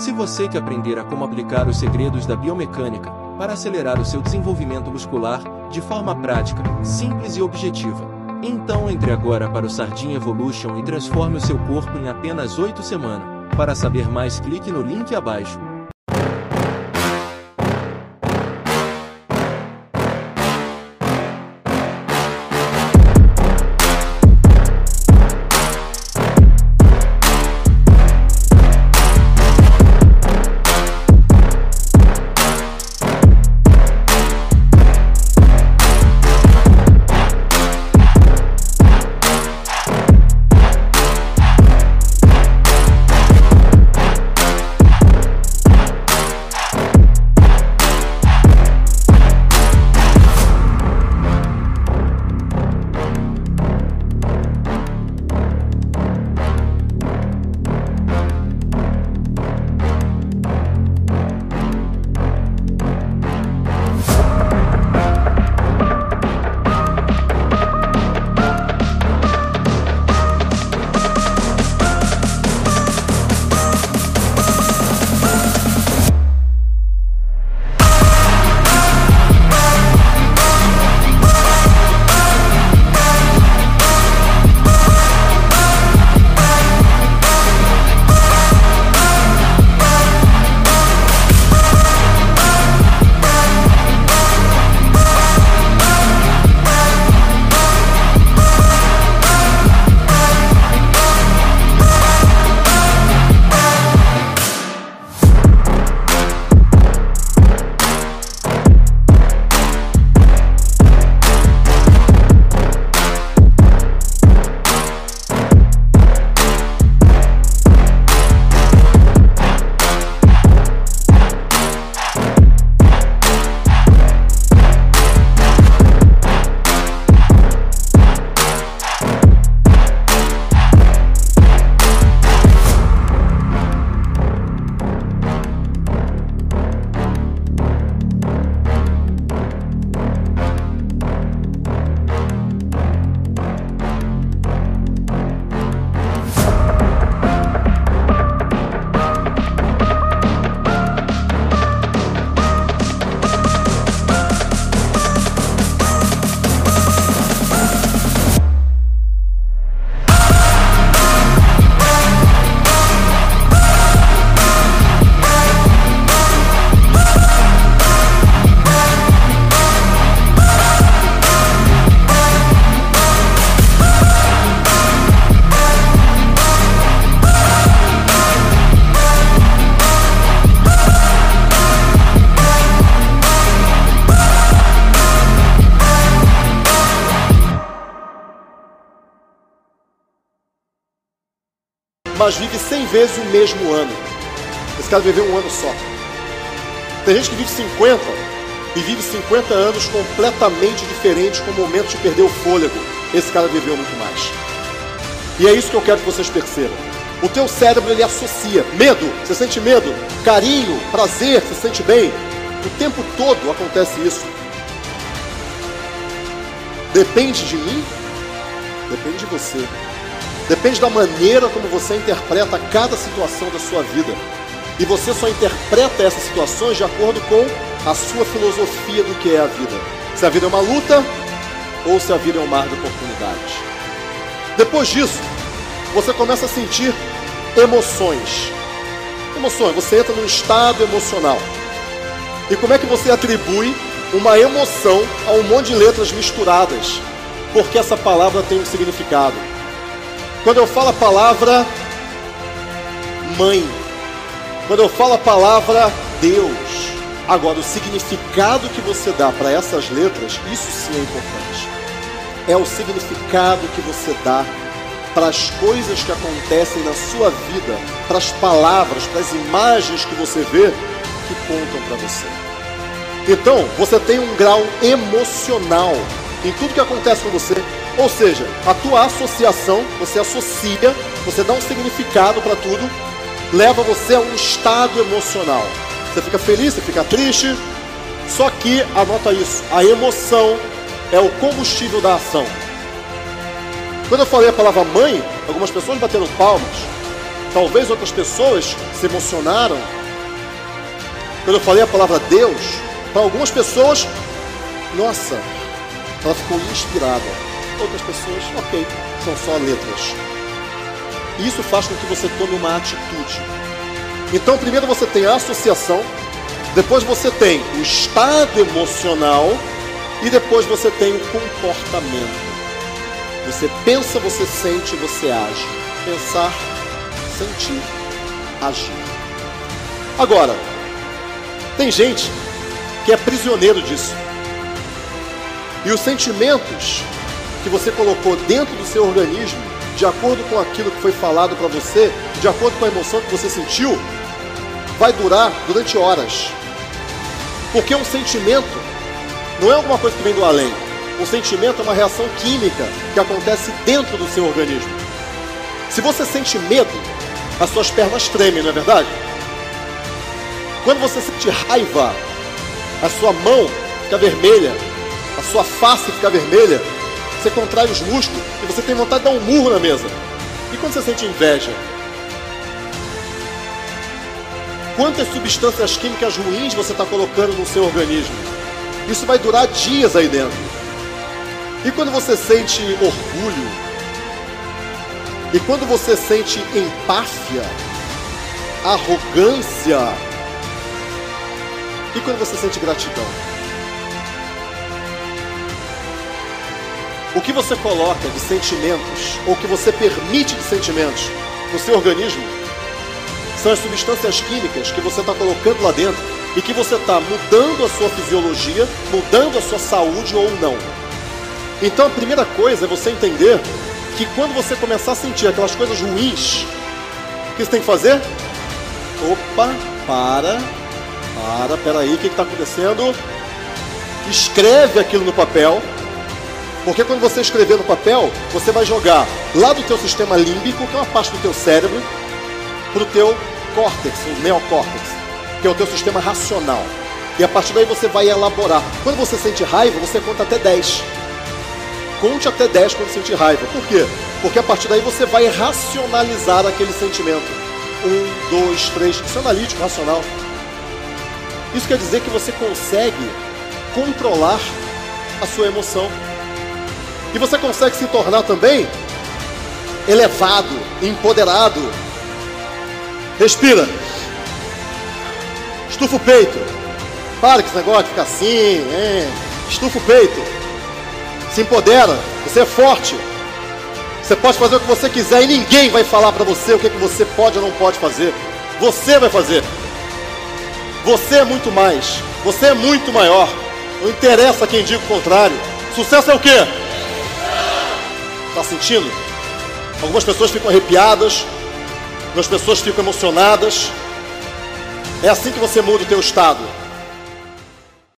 Se você quer aprender a como aplicar os segredos da biomecânica para acelerar o seu desenvolvimento muscular de forma prática, simples e objetiva, então entre agora para o Sardinha Evolution e transforme o seu corpo em apenas 8 semanas. Para saber mais, clique no link abaixo. Mas vive 100 vezes o mesmo ano. Esse cara viveu um ano só. Tem gente que vive 50 e vive 50 anos completamente diferentes, com momentos de perder o fôlego. Esse cara viveu muito mais. E é isso que eu quero que vocês percebam. O teu cérebro ele associa medo, você sente medo, carinho, prazer, você sente bem. O tempo todo acontece isso. Depende de mim? Depende de você. Depende da maneira como você interpreta cada situação da sua vida. E você só interpreta essas situações de acordo com a sua filosofia do que é a vida. Se a vida é uma luta ou se a vida é um mar de oportunidades. Depois disso, você começa a sentir emoções. Emoções, você entra num estado emocional. E como é que você atribui uma emoção a um monte de letras misturadas? Porque essa palavra tem um significado. Quando eu falo a palavra mãe, quando eu falo a palavra Deus, agora o significado que você dá para essas letras, isso sim é importante. É o significado que você dá para as coisas que acontecem na sua vida, para as palavras, para as imagens que você vê que contam para você. Então, você tem um grau emocional em tudo que acontece com você, ou seja, a tua associação, você associa, você dá um significado para tudo, leva você a um estado emocional. Você fica feliz, você fica triste. Só que, anota isso, a emoção é o combustível da ação. Quando eu falei a palavra mãe, algumas pessoas bateram palmas. Talvez outras pessoas se emocionaram. Quando eu falei a palavra Deus, para algumas pessoas, nossa, ela ficou inspirada. Outras pessoas, ok, são só letras. Isso faz com que você tome uma atitude. Então, primeiro você tem a associação, depois você tem o estado emocional e depois você tem o comportamento. Você pensa, você sente, você age. Pensar, sentir, agir. Agora, tem gente que é prisioneiro disso. E os sentimentos que você colocou dentro do seu organismo, de acordo com aquilo que foi falado para você, de acordo com a emoção que você sentiu, vai durar durante horas. Porque um sentimento não é alguma coisa que vem do além. Um sentimento é uma reação química que acontece dentro do seu organismo. Se você sente medo, as suas pernas tremem, não é verdade? Quando você sente raiva, a sua mão fica vermelha, a sua face fica vermelha, você contrai os músculos e você tem vontade de dar um murro na mesa. E quando você sente inveja? Quantas substâncias químicas ruins você está colocando no seu organismo? Isso vai durar dias aí dentro. E quando você sente orgulho? E quando você sente empáfia? Arrogância? E quando você sente gratidão? O que você coloca de sentimentos, ou que você permite de sentimentos no seu organismo, são as substâncias químicas que você está colocando lá dentro e que você está mudando a sua fisiologia, mudando a sua saúde ou não. Então a primeira coisa é você entender que quando você começar a sentir aquelas coisas ruins, o que você tem que fazer? Opa, para, para, peraí, o que está acontecendo? Escreve aquilo no papel, porque quando você escrever no papel, você vai jogar lá do teu sistema límbico, que é uma parte do teu cérebro, para o teu córtex, o neocórtex, que é o teu sistema racional. E a partir daí você vai elaborar. Quando você sente raiva, você conta até 10. Conte até 10 quando sentir raiva. Por quê? Porque a partir daí você vai racionalizar aquele sentimento. Um, dois, três. Isso é analítico, racional. Isso quer dizer que você consegue controlar a sua emoção. E você consegue se tornar também elevado, empoderado. Respira. Estufa o peito. Para com esse negócio de ficar assim. É. Estufa o peito. Se empodera. Você é forte. Você pode fazer o que você quiser e ninguém vai falar para você o que, é que você pode ou não pode fazer. Você vai fazer. Você é muito mais. Você é muito maior. Não interessa quem diga o contrário. Sucesso é o quê? Está sentindo? Algumas pessoas ficam arrepiadas, algumas pessoas ficam emocionadas. É assim que você muda o teu estado.